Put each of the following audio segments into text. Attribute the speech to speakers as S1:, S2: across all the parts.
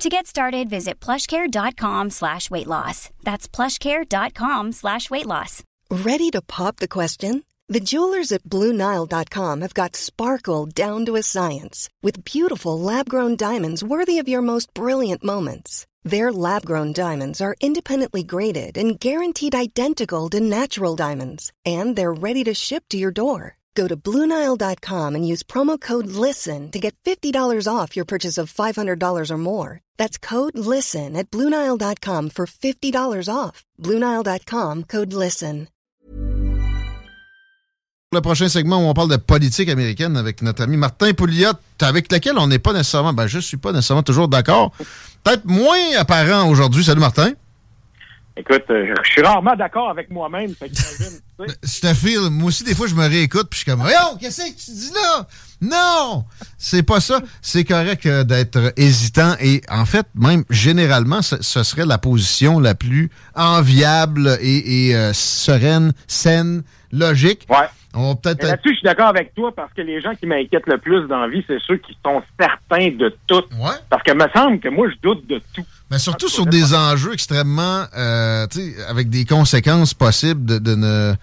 S1: To get started, visit plushcare.com slash weight loss. That's plushcare.com slash weight loss.
S2: Ready to pop the question? The jewelers at BlueNile.com have got sparkle down to a science with beautiful lab-grown diamonds worthy of your most brilliant moments. Their lab-grown diamonds are independently graded and guaranteed identical to natural diamonds, and they're ready to ship to your door. Go to BlueNile.com and use promo code LISTEN to get $50 off your purchase of $500 or more. That's code LISTEN at BlueNile.com for $50 off. BlueNile.com code LISTEN.
S3: Le prochain segment où on parle de politique américaine avec notre ami Martin Pouliot, avec lequel on n'est pas nécessairement, ben je suis pas nécessairement toujours d'accord. Peut-être moins apparent aujourd'hui. Salut Martin.
S4: Écoute, euh, je suis rarement d'accord avec moi-même.
S3: Je te file. Moi aussi, des fois, je me réécoute, puis je suis comme, voyons, qu'est-ce que tu dis là? Non! C'est pas ça. C'est correct euh, d'être hésitant. Et en fait, même généralement, ce, ce serait la position la plus enviable et, et, euh, sereine, saine, logique.
S4: Ouais.
S3: On va peut-être.
S4: Là-dessus, je suis d'accord avec toi parce que les gens qui m'inquiètent le plus dans la vie, c'est ceux qui sont certains de tout.
S3: Ouais.
S4: Parce que me semble que moi, je doute de tout.
S3: Mais surtout sur des enjeux extrêmement, euh, tu sais, avec des conséquences possibles de, de ne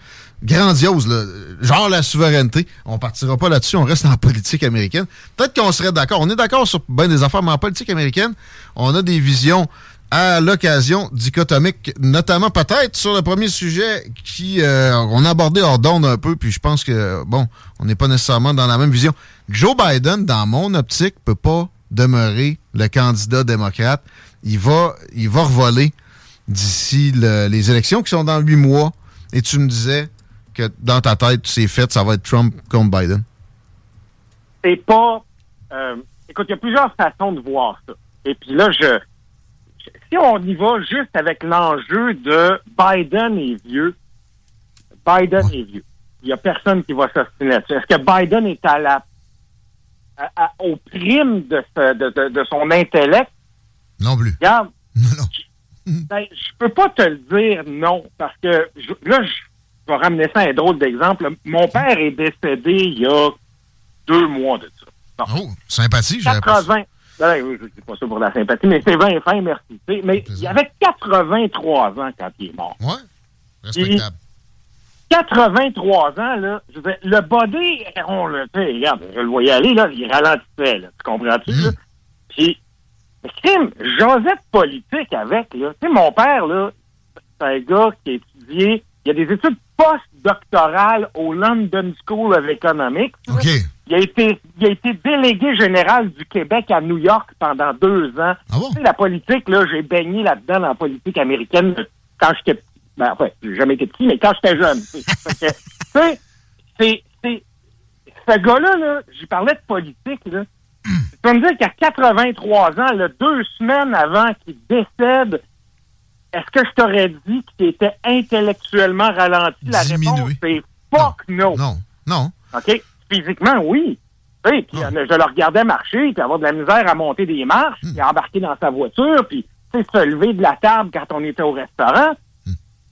S3: grandiose, là, genre la souveraineté. On partira pas là-dessus, on reste en politique américaine. Peut-être qu'on serait d'accord. On est d'accord sur bien des affaires, mais en politique américaine, on a des visions à l'occasion dichotomiques, notamment peut-être sur le premier sujet qui euh, on a abordé hors d'onde un peu, puis je pense que bon, on n'est pas nécessairement dans la même vision. Joe Biden, dans mon optique, peut pas demeurer le candidat démocrate. Il va, il va revoler d'ici le- les élections qui sont dans huit mois. Et tu me disais que dans ta tête, c'est fait, ça va être Trump contre Biden.
S4: C'est pas. euh, écoute, il y a plusieurs façons de voir ça. Et puis là, je. Si on y va juste avec l'enjeu de Biden est vieux, Biden est vieux. Il y a personne qui va s'ostiner là-dessus. Est-ce que Biden est à la à- à- au prime de, ce- de, de- de son intellect?
S3: Non plus.
S4: Regarde, ben, je peux pas te le dire non, parce que je- là, je vais ramener ça à un drôle d'exemple. Mon père est décédé il y a deux mois de ça.
S3: Oh, sympathie, j'avais pas
S4: 80. Ben, je dis pas ça pour la sympathie, mais c'est 20 fin, merci. Mais il avait 83 ans quand il est mort.
S3: Ouais, respectable.
S4: 83 ans, là, je veux dire, le body, on le, sais, regarde, je le voyais aller, là, il ralentissait, là, tu comprends-tu, là? Puis, crime, Joseph politique avec, là, tu sais, mon père, là, c'est un gars qui a étudié, il a des études postdoctorales au London School of Economics. là.
S3: OK.
S4: Il a été, il a été délégué général du Québec à New York pendant deux ans.
S3: Ah
S4: Tu sais, la politique, là, j'ai baigné là-dedans dans la politique américaine quand j'étais petit. Ben, enfin, j'ai jamais été petit, mais quand j'étais jeune. tu sais. C'est, c'est, ce gars-là, là, j'y parlais de politique, là. Tu peux me dire qu'à 83 ans, là, deux semaines avant qu'il décède, est-ce que je t'aurais dit qu'il était intellectuellement ralenti? La réponse, c'est fuck no.
S3: Non, non.
S4: OK? Physiquement, oui. Sais, puis euh, je le regardais marcher, puis avoir de la misère à monter des marches, puis embarquer dans sa voiture, puis se lever de la table quand on était au restaurant.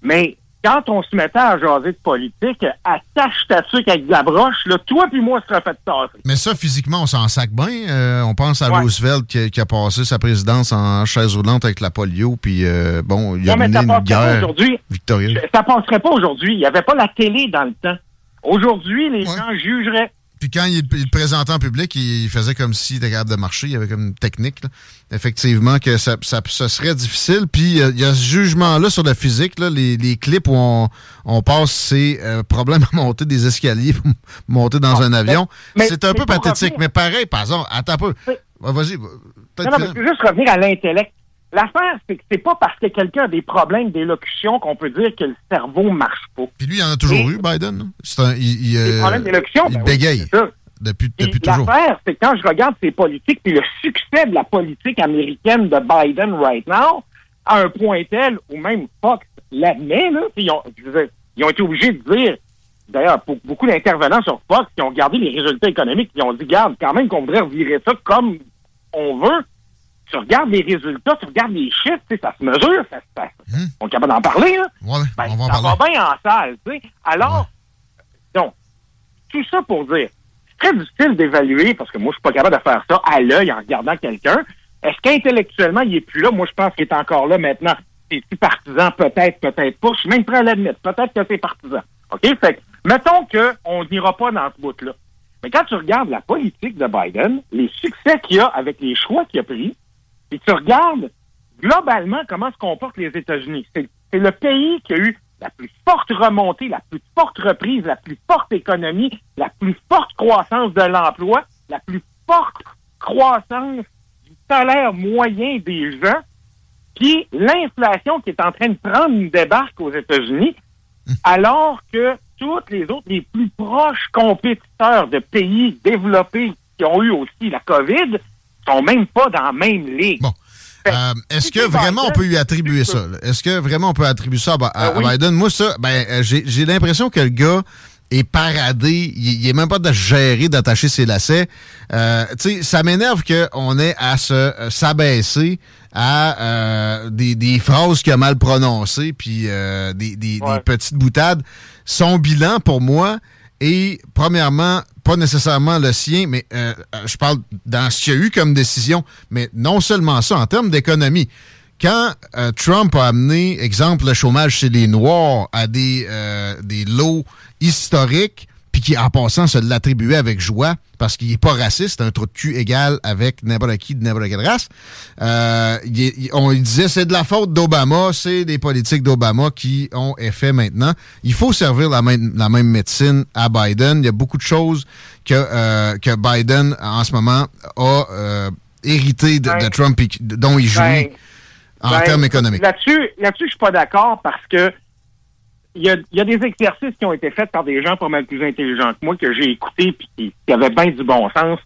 S4: Mais quand on se mettait à jaser de politique, attache ta sucre avec de la broche, là, toi puis moi, on serait fait tasser.
S3: Mais ça, physiquement, on s'en sac bien. Euh, on pense à
S4: Ouais.
S3: Roosevelt qui, a- qui a passé sa présidence en chaise roulante avec la polio, puis euh, bon, il a
S4: Non,
S3: mené une guerre victorieuse.
S4: Ça passerait pas aujourd'hui. Il n'y avait pas la télé dans le temps. Aujourd'hui, les gens jugeraient.
S3: Puis quand il, il le présentait en public, il faisait comme s'il était capable de marcher. Il y avait comme une technique. là. Effectivement, que ça, ça, ça serait difficile. Puis euh, il y a ce jugement-là sur la physique, là, les, les clips où on, on passe ces euh, problèmes à monter des escaliers pour monter dans un avion. C'est un peu pathétique.
S4: revenir-
S3: Mais pareil, par exemple, attends un peu. Ouais, Vas-y. va- peut-être
S4: Non, non, mais je veux juste revenir à l'intellect. L'affaire, c'est que c'est pas parce que quelqu'un a des problèmes d'élocution qu'on peut dire que le cerveau marche pas.
S3: Puis lui, il en a toujours
S4: Et-
S3: eu, Biden. C'est un, il, il,
S4: Des
S3: euh,
S4: problèmes d'élocution,
S3: il
S4: ben
S3: bégaye depuis,
S4: Puis
S3: depuis toujours.
S4: L'affaire, c'est quand je regarde ces politiques, puis le succès de la politique américaine de Biden right now, à un point tel où même Fox l'admet, là, puis ils ont- dire, ils ont été obligés de dire, d'ailleurs, pour beaucoup d'intervenants sur Fox qui ont regardé les résultats économiques, ils ont dit, garde, quand même qu'on voudrait revirer ça comme on veut. Tu regardes les résultats, tu regardes les chiffres, ça se mesure, ça, ça,
S3: Hum.
S4: on est capable d'en parler, là.
S3: Ouais,
S4: Ben,
S3: on va en
S4: ça
S3: parler.
S4: va bien en salle, tu sais. Alors, donc, tout ça pour dire, c'est très difficile d'évaluer, parce que moi, je suis pas capable de faire ça à l'œil en regardant quelqu'un. Est-ce qu'intellectuellement, il est plus là? Moi, je pense qu'il est encore là maintenant. C'est-tu partisan? Peut-être, peut-être pas. Je suis même prêt à l'admettre. Peut-être que c'est partisan. OK? Fait que, mettons qu'on n'ira pas dans ce bout-là. Mais quand tu regardes la politique de Biden, les succès qu'il a avec les choix qu'il a pris, et tu regardes globalement comment se comportent les États-Unis. C'est c'est le pays qui a eu la plus forte remontée, la plus forte reprise, la plus forte économie, la plus forte croissance de l'emploi, la plus forte croissance du salaire moyen des gens, puis l'inflation qui est en train de prendre une débarque aux États-Unis, alors que toutes les autres, les plus proches compétiteurs de pays développés qui ont eu aussi la COVID, sont même pas dans la même ligue.
S3: Bon. Euh, Est-ce que vraiment on peut lui attribuer ça? Est-ce que vraiment on peut attribuer ça à, à Biden? Moi, ça, ben, euh, j'ai l'impression que le gars est paradé. Il il est même pas de gérer, d'attacher ses lacets. Euh, tu sais, ça m'énerve qu'on ait à se s'abaisser à euh, des, des phrases qu'il a mal prononcées, puis des, des-
S4: Ouais.
S3: des petites boutades. Son bilan, pour moi, est, premièrement, pas nécessairement le sien, mais euh, euh, je parle dans ce qu'il y a eu comme décision, mais non seulement ça, en termes d'économie. Quand euh, Trump a amené, exemple, le chômage chez les Noirs à des, euh, des lots historiques, puis qui, en passant, se l'attribuait avec joie, parce qu'il n'est pas raciste, un trou de cul égal avec n'importe qui de n'importe quelle race, euh, il est- il- on lui disait c'est de la faute d'Obama, c'est des politiques d'Obama qui ont effet maintenant. Il faut servir la même, la même médecine à Biden. Il y a beaucoup de choses que, euh, que Biden, en ce moment, a euh, hérité de, de Trump et dont il jouit
S4: Ben,
S3: en
S4: Ben,
S3: termes économiques.
S4: Là-dessus, là-dessus, je suis pas d'accord parce que il y a, il y a des exercices qui ont été faits par des gens pas mal plus intelligents que moi que j'ai écoutés puis qui, qui avaient bien du bon sens.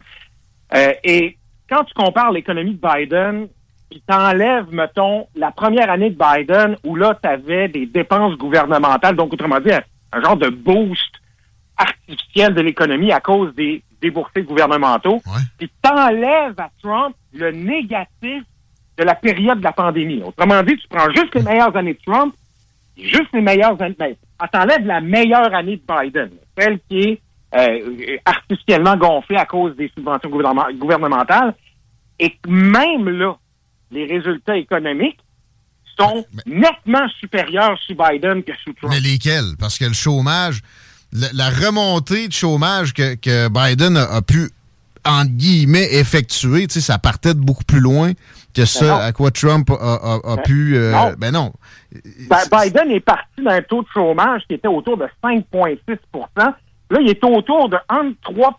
S4: Euh, et quand tu compares l'économie de Biden, puis t'enlèves, mettons, la première année de Biden où là, tu avais des dépenses gouvernementales, donc autrement dit, un, un genre de boost artificiel de l'économie à cause des déboursés gouvernementaux.
S3: Ouais.
S4: Puis t'enlèves à Trump le négatif de la période de la pandémie. Autrement dit, tu prends juste les meilleures années de Trump, juste les meilleures années, ben, ah, t'enlèves la meilleure année de Biden, celle qui est euh, artificiellement gonflée à cause des subventions gouvernement- gouvernementales, et que même là, les résultats économiques sont nettement supérieurs sous Biden que sous Trump.
S3: Mais lesquels? Parce que le chômage, la, la remontée de chômage que, que Biden a, a pu, entre guillemets, effectuer, tu sais, ça partait de beaucoup plus loin que ce
S4: non.
S3: à quoi Trump a, a- a
S4: Ben,
S3: pu... euh,
S4: non.
S3: ben non.
S4: Ben, Biden est parti d'un taux de chômage qui était autour de 5,6% Là, il est autour de entre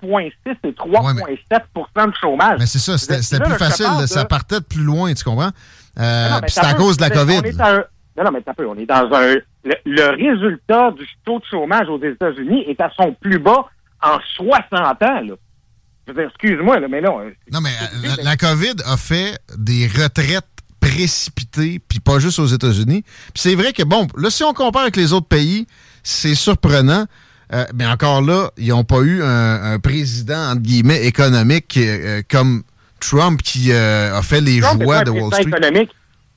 S4: 3,6 et 3,7% de chômage.
S3: Mais c'est ça, c'était plus facile.
S4: de-
S3: Ça partait de plus loin, tu comprends? Euh,
S4: Non, non, mais
S3: puis c'est à cause de la COVID.
S4: un- non, non, mais t'as peu. On est dans un. Le, le résultat du taux de chômage aux États-Unis est à son plus bas en 60 ans, là. Excuse-moi, mais là. euh,
S3: Non, mais euh, la, la COVID a fait des retraites précipitées, puis pas juste aux États-Unis. Puis c'est vrai que, bon, là, si on compare avec les autres pays, c'est surprenant. Euh, mais encore là, ils n'ont pas eu un, un président, entre guillemets, économique euh, comme Trump qui euh, a fait les
S4: Trump
S3: joies de Wall Street.
S4: économique.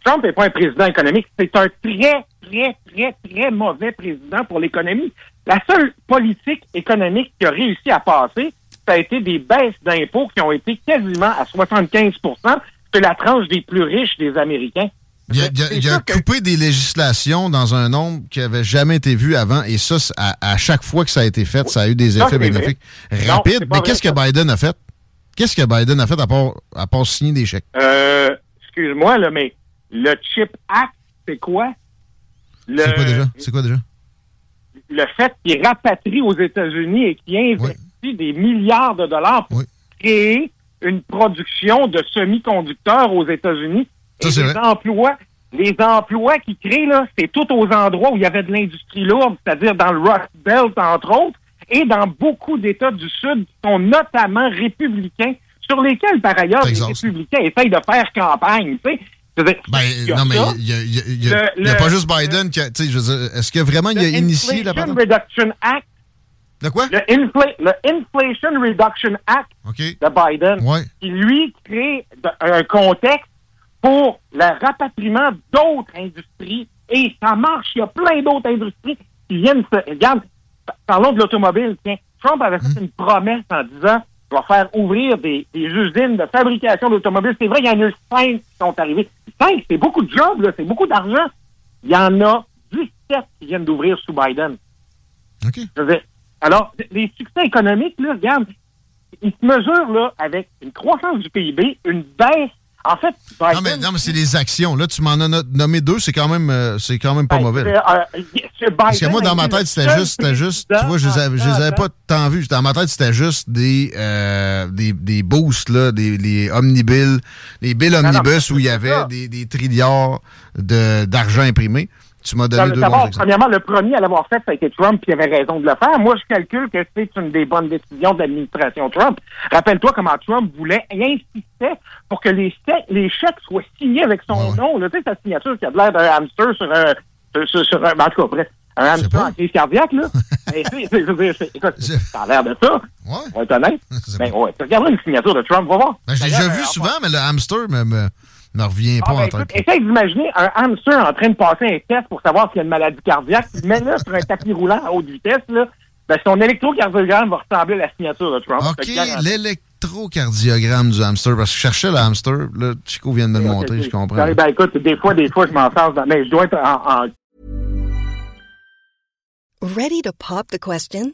S4: Trump n'est pas un président économique. C'est un très, très, très, très mauvais président pour l'économie. La seule politique économique qui a réussi à passer, ça a été des baisses d'impôts qui ont été quasiment à 75 de la tranche des plus riches des Américains.
S3: Il a, il a-
S4: C'est
S3: il a
S4: sûr que-
S3: coupé des législations dans un nombre qui n'avait jamais été vu avant. Et ça, à, à chaque fois que ça a été fait, ça a eu des effets bénéfiques rapides. Mais qu'est-ce que. Biden a fait? Qu'est-ce que Biden a fait à part, à part signer des chèques?
S4: Euh, excuse-moi, là, mais le Chip Act, c'est quoi? Le-
S3: C'est quoi déjà? C'est quoi déjà?
S4: le fait qu'il rapatrie aux États-Unis et qu'il investit des milliards de dollars pour
S3: Oui.
S4: créer une production de semi-conducteurs aux États-Unis. Et les
S3: vrai.
S4: emplois, les emplois qu'il crée, là, c'est tout aux endroits où il y avait de l'industrie lourde, c'est-à-dire dans le Rust Belt, entre autres, et dans beaucoup d'États du Sud qui sont notamment républicains, sur lesquels, par ailleurs, les républicains essayent de faire campagne. tu sais.
S3: ben, non, mais il n'y a, pas juste Biden qui a. Est-ce que vraiment il a initié la?
S4: Reduction Act.
S3: De quoi?
S4: Le, Inflation Reduction Act de Biden, qui lui crée un contexte pour le rapatriement d'autres industries. Et ça marche. Il y a plein d'autres industries qui viennent se. Regarde, parlons de l'automobile. Tiens, Trump avait fait hum. une promesse en disant va faire ouvrir des, usines de fabrication d'automobiles. C'est vrai, il y en a eu cinq qui sont arrivés. Cinq, c'est beaucoup de jobs, c'est beaucoup d'argent. Il y en a 17 qui viennent d'ouvrir sous Biden.
S3: OK.
S4: Alors, les succès économiques, là, regarde, ils se mesurent là, avec une croissance du PIB, une baisse en fait,
S3: non, mais, non, mais c'est des actions. Là, tu m'en as nommé deux, c'est quand même euh, c'est quand même pas ben, mauvais. Euh, Parce que moi, dans ma tête, c'était juste, c'était juste, tu vois, je les avais, je les avais pas tant vus. Dans ma tête, c'était juste des, euh, des, des boosts, là, des les omnibills, les bills omnibus où il y avait des, des trilliards d'argent imprimé. Tu m'as donné deux bons
S4: Premièrement, le premier à l'avoir fait, ça a été Trump, qui avait raison de le faire. Moi, je calcule que c'est une des bonnes décisions de l'administration Trump. Rappelle-toi comment Trump voulait et insistait pour que les, les chèques soient signés avec son nom. Tu sais, sa signature qui a l'air d'un hamster sur un... Sur, sur, en tout cas, bref, un hamster en crise cardiaque, là. écoute, ça a l'air de ça. Ouais. On va être honnête. Ben, ouais, tu regarderas une signature de Trump, va voir.
S3: Ben, je l'ai déjà vu souvent, mais le hamster me ne revient ah, pas
S4: ben,
S3: en tant
S4: que... Essaye d'imaginer un hamster en train de passer un test pour savoir s'il y a une maladie cardiaque. Mets-le sur un tapis roulant à haute vitesse, là. Ben, son électrocardiogramme va ressembler à la signature de Trump.
S3: OK, l'électrocardiogramme du hamster, parce que je cherchais le hamster, là, Chico vient de me le montrer, je comprends.
S4: Ben, écoute, des fois, des fois, je m'en sors, mais je dois être en...
S2: Ready to pop the question?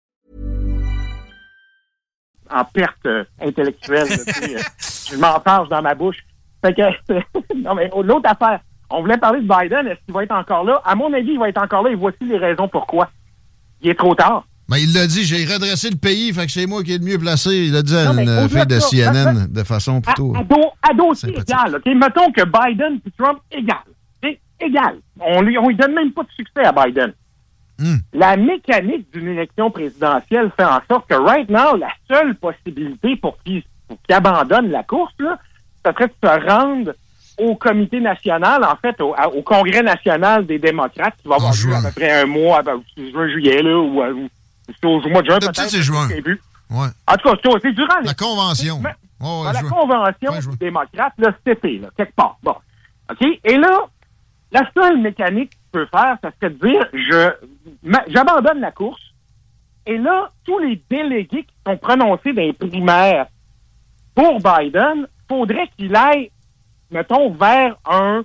S4: En perte euh, intellectuelle. Euh, je m'en parle dans ma bouche. Fait que, non, mais l'autre affaire, on voulait parler de Biden. Est-ce qu'il va être encore là? À mon avis, il va être encore là et voici les raisons pourquoi. Il est trop tard.
S3: Mais il l'a dit, j'ai redressé le pays, fait que c'est moi qui est le mieux placé. Il a dit à une fille de CNN de façon plutôt.
S4: À, dossier égal, OK? Mettons que Biden et Trump égal. Égal. On lui, on lui donne même pas de succès à Biden. Hmm. La mécanique d'une élection présidentielle fait en sorte que, right now, la seule possibilité pour qu'il abandonne la course, là, ça serait de se rendre au comité national, en fait, au, congrès national des démocrates, qui va avoir lieu à peu près un mois, ben, juin, juillet, là, ou, ou, au mois de juin, peut-être.
S3: c'est juin.
S4: Ouais. En tout cas, c'est durant...
S3: La convention.
S4: la convention des démocrates, là, cet été, là, quelque part. Bon. OK? Et là, la seule mécanique peut faire, ça serait de dire, je, j'abandonne la course. Et là, tous les délégués qui sont prononcés dans les primaires pour Biden, faudrait qu'il aille, mettons, vers un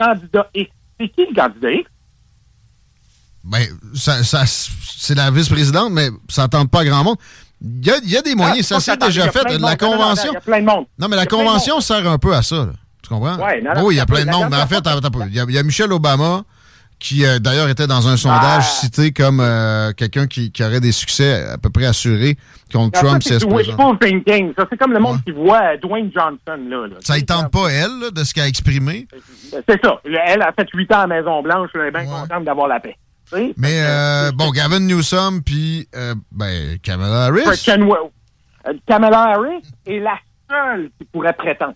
S4: candidat X. C'est qui le candidat X?
S3: Ben, ça, ça c'est la vice-présidente, mais ça tente pas grand monde. Il y a, y a des moyens, ah, ça s'est déjà fait. La convention.
S4: Il y a plein de monde.
S3: Non, mais la convention sert un peu à ça. Là. Tu comprends? Oui, il y a plein de monde. Mais en fait, il y, a Michelle Obama qui euh, d'ailleurs était dans un sondage ah. cité comme euh, quelqu'un qui, aurait des succès à peu près assurés contre Trump.
S4: C'est wishful thinking. Ça, c'est comme le monde qui voit Dwayne Johnson. Là,
S3: Ça ne tente pas, elle, de ce qu'elle a exprimé?
S4: C'est ça. Elle a fait huit ans à Maison-Blanche. Elle est bien contente d'avoir la paix.
S3: Mais, euh, bon, Gavin Newsom, puis ben, Kamala Harris.
S4: Kamala Harris est la seule qui pourrait prétendre.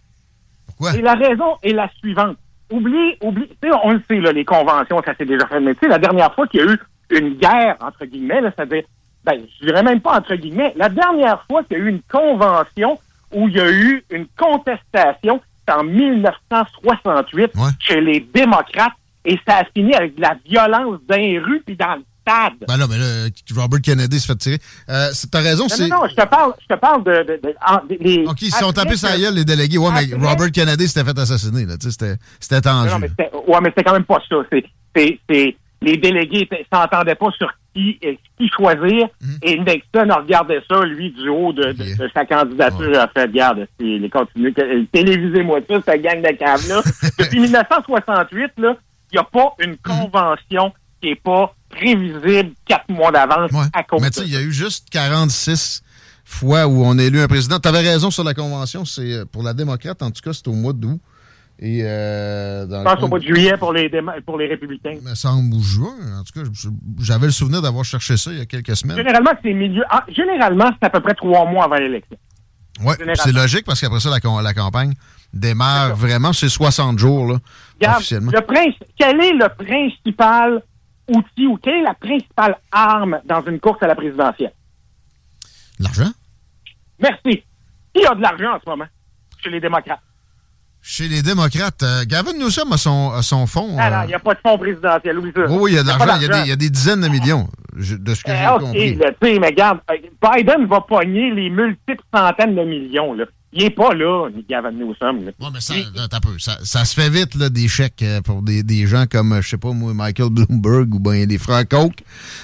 S4: Et la raison est la suivante. Oublie, oublie, tu sais, on le sait, là, les conventions, ça s'est déjà fait. Mais tu sais, la dernière fois qu'il y a eu une guerre, entre guillemets, c'est-à-dire, ben, je dirais même pas entre guillemets, la dernière fois qu'il y a eu une convention où il y a eu une contestation, en 1968 chez les démocrates et ça a fini avec de la violence dans les rues puis dans le stade.
S3: Ben là, mais là, Robert Kennedy se fait tirer. Euh, T'as raison, c'est...
S4: Non, non, je te parle, je te parle de... de, de, les,
S3: OK, ils sont tapés sur la gueule, les délégués. Ouais, mais Robert Kennedy s'était fait assassiner, là. Tu sais, c'était tendu.
S4: Non, mais ouais, mais c'était quand même pas ça. C'est les délégués s'entendaient pas sur qui, euh, qui choisir. Mhm. Et Nixon regardait ça, lui, du haut de, de, sa candidature. a fait, regarde, les continue, télévisez-moi ça, cette gang de caves-là. Depuis 1968, là, il n'y a pas une convention qui n'est pas prévisible quatre mois d'avance à cause
S3: Mais tu sais, il y a eu juste 46 fois où on a élu un président. Tu avais raison sur la convention. C'est euh, pour la démocrate, en tout cas, c'est au mois d'août. Et euh,
S4: dans je pense au mois de juillet pour les, pour les républicains.
S3: Il me semble ou juin. En tout cas, j'avais le souvenir d'avoir cherché ça il y a quelques semaines.
S4: Généralement, c'est milieu. Ah, généralement, c'est à peu près trois mois avant l'élection.
S3: Oui, c'est logique parce qu'après ça, la, la campagne démarre vraiment, c'est 60 jours, là, officiellement.
S4: Le quel est le principal outil ou quelle est la principale arme dans une course à la présidentielle?
S3: L'argent?
S4: Merci. Qui a de l'argent en ce moment chez les démocrates?
S3: Chez les démocrates, euh, Gavin Newsom a son, a son fonds.
S4: Ah non, il n'y a pas de fonds présidentiel, oui, ça.
S3: Oui, il y a de l'argent. Il, y a des dizaines de millions, de ce que j'ai euh, compris.
S4: OK, mais regarde, euh, Biden va pogner les multiples centaines de millions, là. Il n'est pas là, ni Gavin Newsom.
S3: Oui, mais ça, peu. Ça, ça, se fait vite, là, des chèques pour des, des gens comme, je sais pas, moi, Michael Bloomberg ou bien des frères Koch.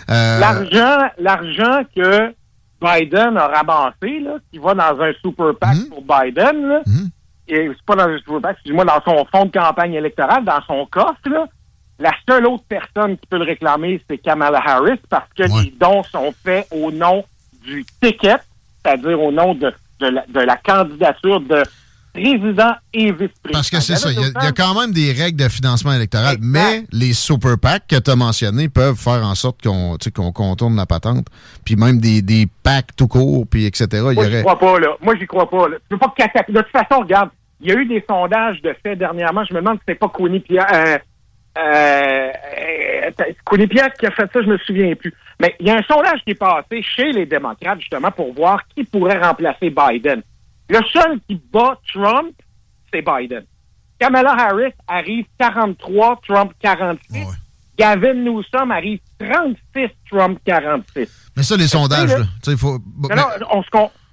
S4: L'argent, l'argent que Biden a ramassé, là, qui va dans un super PAC mhm. pour Biden, là, mhm c'est pas dans excuse-moi, dans son fonds de campagne électorale, dans son coffre, là, la seule autre personne qui peut le réclamer, c'est Kamala Harris, parce que les dons sont faits au nom du ticket, c'est-à-dire au nom de, de, la, de la candidature de président et vice-président.
S3: Parce que c'est ça, il y, a quand même des règles de financement électoral, mais les super PAC que tu as mentionnés peuvent faire en sorte qu'on contourne la patente, puis même des, des PAC tout court, puis etc.
S4: Moi, j'y crois pas, là. Moi, j'y crois pas, là. Tu peux pas De toute façon, regarde, il y a eu des sondages de fait dernièrement. Je me demande si c'est pas Kouini Pierre... Euh, euh, euh Pierre qui a fait ça, je me souviens plus. Mais il y a un sondage qui est passé chez les démocrates, justement, pour voir qui pourrait remplacer Biden. Le seul qui bat Trump, c'est Biden. Kamala Harris arrive 43, Trump 46. Gavin Newsom arrive 36, Trump 46.
S3: Mais ça, les sondages, là. Il faut...
S4: on, se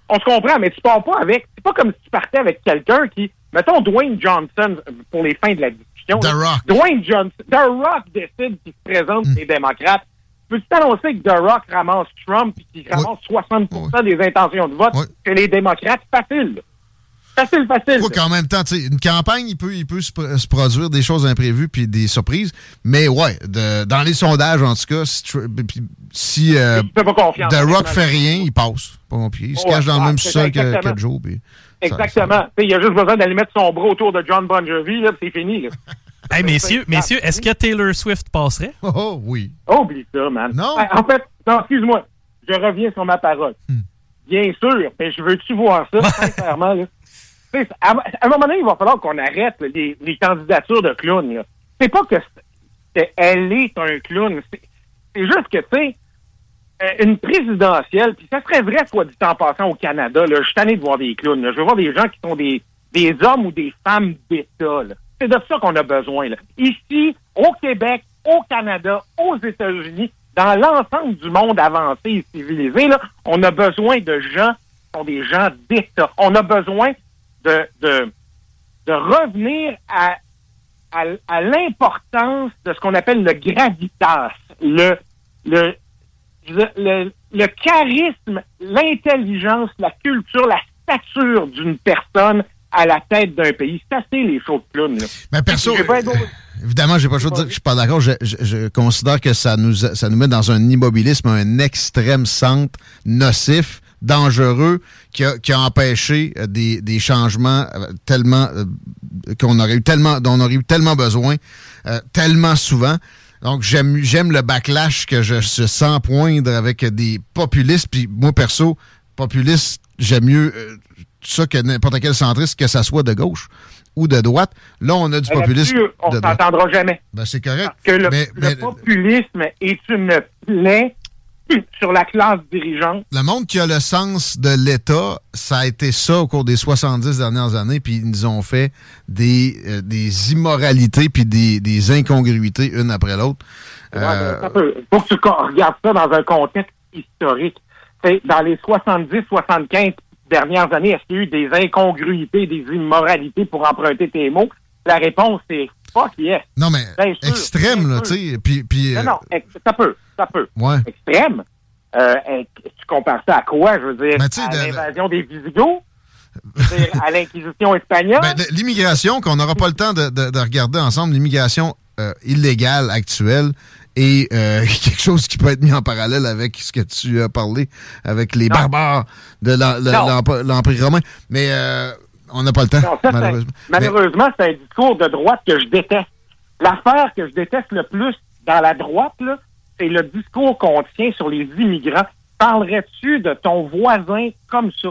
S4: on se comprend, mais tu pars pas avec. C'est pas comme si tu partais avec quelqu'un qui. Mettons Dwayne Johnson pour les fins de la discussion.
S3: The Rock.
S4: Dwayne Johnson. The Rock décide qu'il se présente mm. les démocrates. Peux-tu t'annoncer que The Rock ramasse Trump et qu'il ramasse 60% des intentions de vote que les démocrates? Facile. Facile, facile.
S3: qu'en même temps, une campagne, il peut, il peut se, produire des choses imprévues puis des surprises. Mais ouais, de, dans les sondages, en tout cas, si, si euh, The Rock fait rien, il passe. Pas pied. Il se cache dans le même sol que, que Joe.
S4: exactement. Il a juste besoin d'aller mettre son bras autour de John Bon Jovi, c'est fini. Là.
S5: Hey, messieurs, messieurs est-ce que Taylor Swift passerait?
S3: Oh, oh oui.
S4: Oublie ça, man.
S3: Non.
S4: En fait, non, excuse-moi. Je reviens sur ma parole. Hmm. Bien sûr, mais je veux-tu voir ça, sincèrement, là? À, un moment donné, il va falloir qu'on arrête les, candidatures de clowns. C'est pas que elle est un clown. C'est juste que, tu sais, euh, une présidentielle, puis ça serait vrai, soit dit en passant au Canada, là, je suis tanné de voir des clowns. Je veux voir des gens qui sont des, des hommes ou des femmes d'État. C'est de ça qu'on a besoin. Ici, au Québec, au Canada, aux États-Unis, dans l'ensemble du monde avancé et civilisé, on a besoin de gens qui sont des gens d'État. On a besoin de, de, revenir à, à, l'importance de ce qu'on appelle le gravitas, le, le, le charisme, l'intelligence, la culture, la stature d'une personne à la tête d'un pays. C'est assez les de clown.
S3: Mais perso, évidemment, j'ai pas le choix de dire que je suis pas d'accord. Je, je, considère que ça nous, ça nous met dans un immobilisme, un extrême centre nocif dangereux qui a, qui a empêché euh, des, des changements euh, tellement euh, qu'on aurait eu tellement dont on aurait eu tellement besoin tellement souvent. Donc j'aime j'aime le backlash que je, sens poindre avec des populistes puis moi perso populiste j'aime mieux ça que n'importe quel centriste que ça soit de gauche ou de droite. Là, on a du populisme.
S4: On s'entendra jamais.
S3: Ben, c'est correct.
S4: Parce que le, populisme est une plaie sur la classe dirigeante.
S3: Le monde qui a le sens de l'État, ça a été ça au cours des 70 dernières années, puis ils nous ont fait des, euh, des immoralités puis des, des incongruités une après l'autre.
S4: Euh... faut que tu regardes ça dans un contexte historique. Dans les 70-75 dernières années, est-ce qu'il y a eu des incongruités, des immoralités pour emprunter tes mots? La réponse est fuck yes.
S3: Non, mais extrême, là, tu sais. Puis, puis,
S4: non, non, ça peut, ça peut.
S3: Ouais.
S4: Extrême. Euh, tu compares ça à quoi, je veux dire? à l'invasion des Visigoths? à l'Inquisition espagnole?
S3: Ben, l'immigration, qu'on n'aura pas le temps de, de, de regarder ensemble, l'immigration euh, illégale actuelle et euh, quelque chose qui peut être mis en parallèle avec ce que tu as parlé avec les barbares de l'Empire romain. Mais euh, on n'a pas le temps, malheureusement.
S4: Malheureusement, c'est un discours de droite que je déteste. L'affaire que je déteste le plus dans la droite, c'est le discours qu'on tient sur les immigrants. Parlerais-tu de ton voisin comme ça?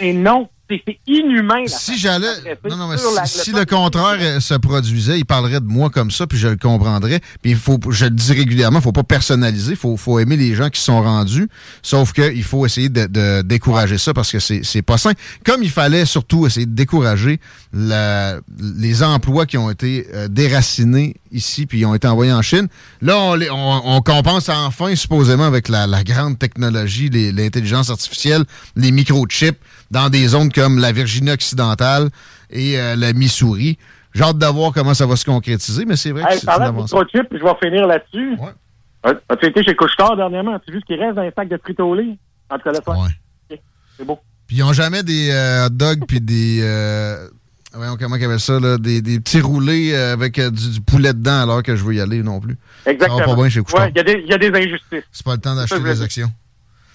S4: Et non, c'est inhumain.
S3: Si j'allais. Non, non, mais si, le, contraire se produisait, il parlerait de moi comme ça, puis je le comprendrais. Puis il faut, je le dis régulièrement, il faut pas personnaliser, il faut, faut aimer les gens qui sont rendus. Sauf qu'il faut essayer de, décourager ça parce que c'est pas sain. Comme il fallait surtout essayer de décourager la, les emplois qui ont été euh, déracinés ici, puis ont été envoyés en Chine. Là, on, on, compense enfin, supposément, avec la, la grande technologie, l'intelligence artificielle, les microchips dans des zones comme la Virginie occidentale et euh, la Missouri. J'ai hâte de voir comment ça va se concrétiser, mais c'est vrai que c'est une avancée.
S4: je vais finir là-dessus. Ouais. As-tu été chez Couchetard dernièrement? Tu vu ce qui reste dans les sacs de frites au lait? En tout cas,
S3: ouais.
S4: C'est beau.
S3: Puis ils n'ont jamais des euh, hot dogs puis des... Euh, voyons comment ils appellent ça, là, des, des petits roulés avec du, poulet dedans alors que je veux y aller non plus.
S4: Exactement. Ça va pas bien chez Couchetard. Il y, y, a des injustices.
S3: C'est pas le temps d'acheter des actions.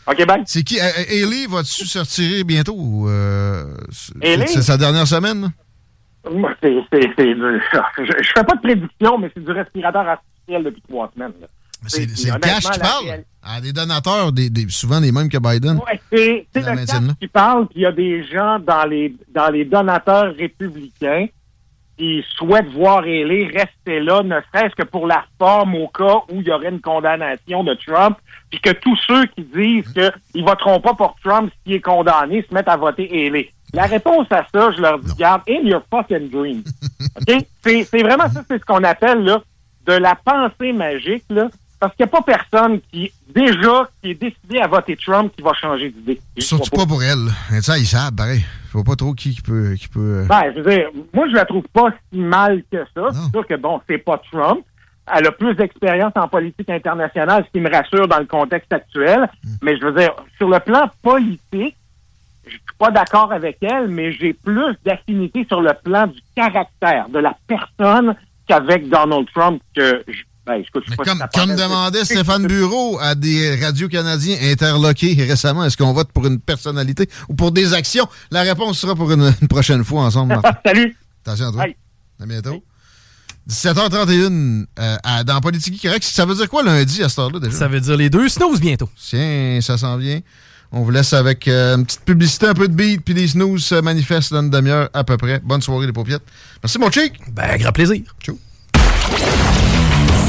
S4: OK, bye.
S3: C'est qui? Ailey, euh, va-tu se retirer bientôt? Euh, c'est sa dernière semaine?
S4: C'est. Je, fais pas de prédiction, mais c'est du respirateur artificiel depuis trois semaines.
S3: C'est le cash qui parle? À des donateurs, des, souvent les mêmes que Biden.
S4: C'est le cash qui parle, puis il y a des gens dans les, dans les donateurs républicains qui souhaitent voir Haley rester là, ne serait-ce que pour la forme au cas où il y aurait une condamnation de Trump, puis que tous ceux qui disent qu'ils voteront pas pour Trump s'il est condamné se mettent à voter Haley. La réponse à ça, je leur dis, garde, in your fucking dream. OK? C'est vraiment ça, c'est ce qu'on appelle là, de la pensée magique, là, parce qu'il n'y a pas personne qui, déjà, qui est décidé à voter Trump qui va changer d'idée.
S3: Surtout pas pour elle. Ça, ils savent, pareil. Je vois pas trop qui, qui peut... Qui peut...
S4: Euh, ben, je veux dire, moi, je la trouve pas si mal que ça. C'est sûr que, bon, c'est pas Trump. Elle a plus d'expérience en politique internationale, ce qui me rassure dans le contexte actuel. Hmm. Mais je veux dire, sur le plan politique, je suis pas d'accord avec elle, mais j'ai plus d'affinité sur le plan du caractère, de la personne qu'avec Donald Trump que je ben,
S3: comme, demandait Stéphane Bureau à des radios canadiens interloqués récemment, est-ce qu'on vote pour une personnalité ou pour des actions? La réponse sera pour une, prochaine fois ensemble.
S4: Salut!
S3: Attention à toi. À bientôt. 17h31 euh, dans Politique Correct? Ça veut dire quoi lundi à cette heure-là déjà?
S5: Ça veut dire les deux snooze bientôt.
S3: Tiens, ça s'en vient. On vous laisse avec euh, une petite publicité, un peu de beat, puis les snooze se manifestent dans une demi-heure à peu près. Bonne soirée les paupiettes. Merci mon chic.
S5: Ben, grand plaisir.
S3: Ciao.